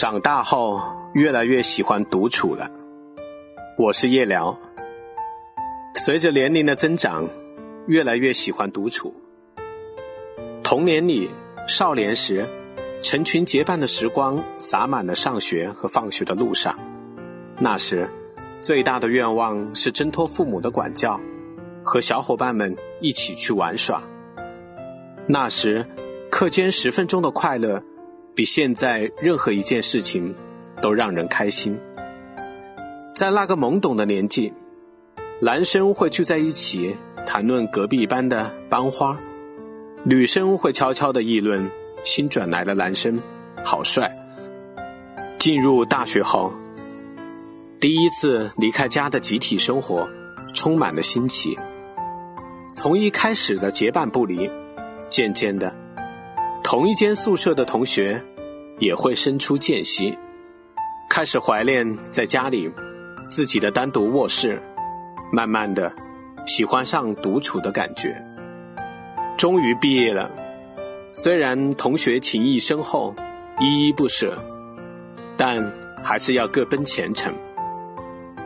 长大后越来越喜欢独处了。我是夜聊。随着年龄的增长，越来越喜欢独处。童年里，少年时，成群结伴的时光洒满了上学和放学的路上。那时，最大的愿望是挣脱父母的管教，和小伙伴们一起去玩耍。那时，课间十分钟的快乐，比现在任何一件事情都让人开心。在那个懵懂的年纪，男生会聚在一起谈论隔壁班的班花，女生会悄悄的议论新转来的男生好帅。进入大学后，第一次离开家的集体生活充满了新奇。从一开始的结伴不离，渐渐的。同一间宿舍的同学也会生出间隙，开始怀念在家里自己的单独卧室，慢慢的喜欢上独处的感觉。终于毕业了，虽然同学情谊深厚，依依不舍，但还是要各奔前程。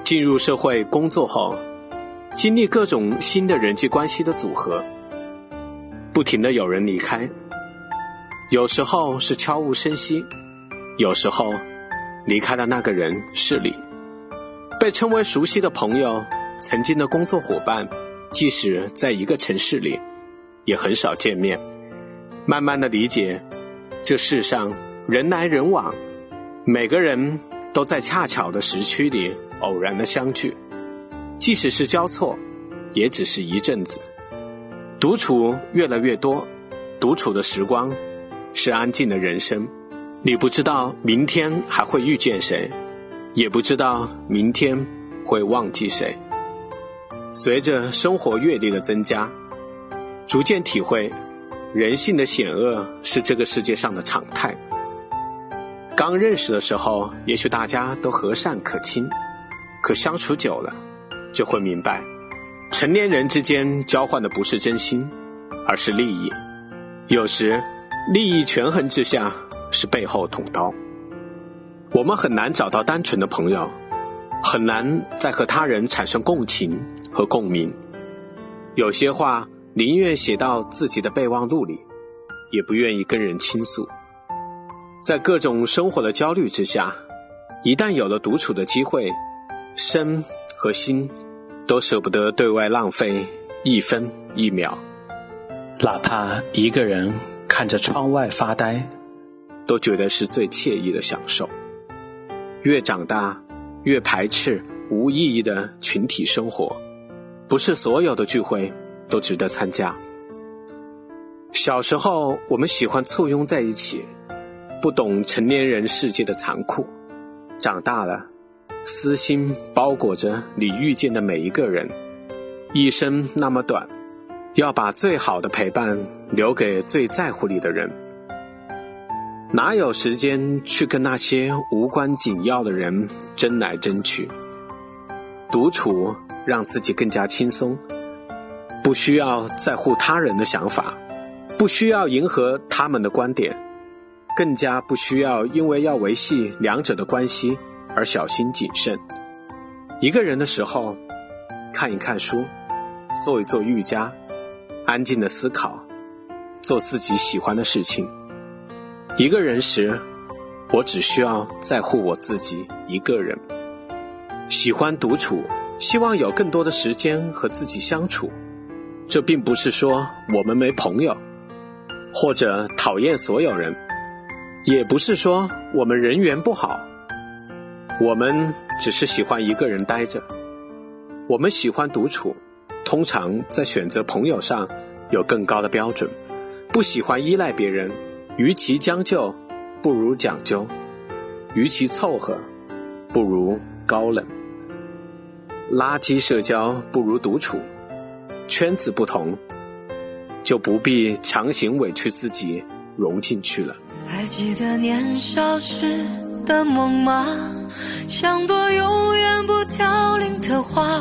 进入社会工作后，经历各种新的人际关系的组合，不停的有人离开。有时候是悄无声息，有时候离开的那个人是你。被称为熟悉的朋友，曾经的工作伙伴，即使在一个城市里，也很少见面。慢慢的理解，这世上人来人往，每个人都在恰巧的时区里偶然的相聚，即使是交错，也只是一阵子。独处越来越多，独处的时光。是安静的人生，你不知道明天还会遇见谁，也不知道明天会忘记谁。随着生活阅历的增加，逐渐体会人性的险恶是这个世界上的常态。刚认识的时候，也许大家都和善可亲，可相处久了，就会明白，成年人之间交换的不是真心，而是利益。有时。利益权衡之下，是背后捅刀。我们很难找到单纯的朋友，很难再和他人产生共情和共鸣。有些话宁愿写到自己的备忘录里，也不愿意跟人倾诉。在各种生活的焦虑之下，一旦有了独处的机会，身和心都舍不得对外浪费一分一秒，哪怕一个人。看着窗外发呆，都觉得是最惬意的享受。越长大，越排斥无意义的群体生活。不是所有的聚会都值得参加。小时候，我们喜欢簇拥在一起，不懂成年人世界的残酷。长大了，私心包裹着你遇见的每一个人。一生那么短。要把最好的陪伴留给最在乎你的人，哪有时间去跟那些无关紧要的人争来争去？独处让自己更加轻松，不需要在乎他人的想法，不需要迎合他们的观点，更加不需要因为要维系两者的关系而小心谨慎。一个人的时候，看一看书，做一做瑜伽。安静的思考，做自己喜欢的事情。一个人时，我只需要在乎我自己一个人。喜欢独处，希望有更多的时间和自己相处。这并不是说我们没朋友，或者讨厌所有人，也不是说我们人缘不好。我们只是喜欢一个人待着。我们喜欢独处。通常在选择朋友上有更高的标准，不喜欢依赖别人。与其将就，不如讲究；与其凑合，不如高冷。垃圾社交不如独处。圈子不同，就不必强行委屈自己融进去了。还记得年少时的梦吗？像朵永远不凋零的花。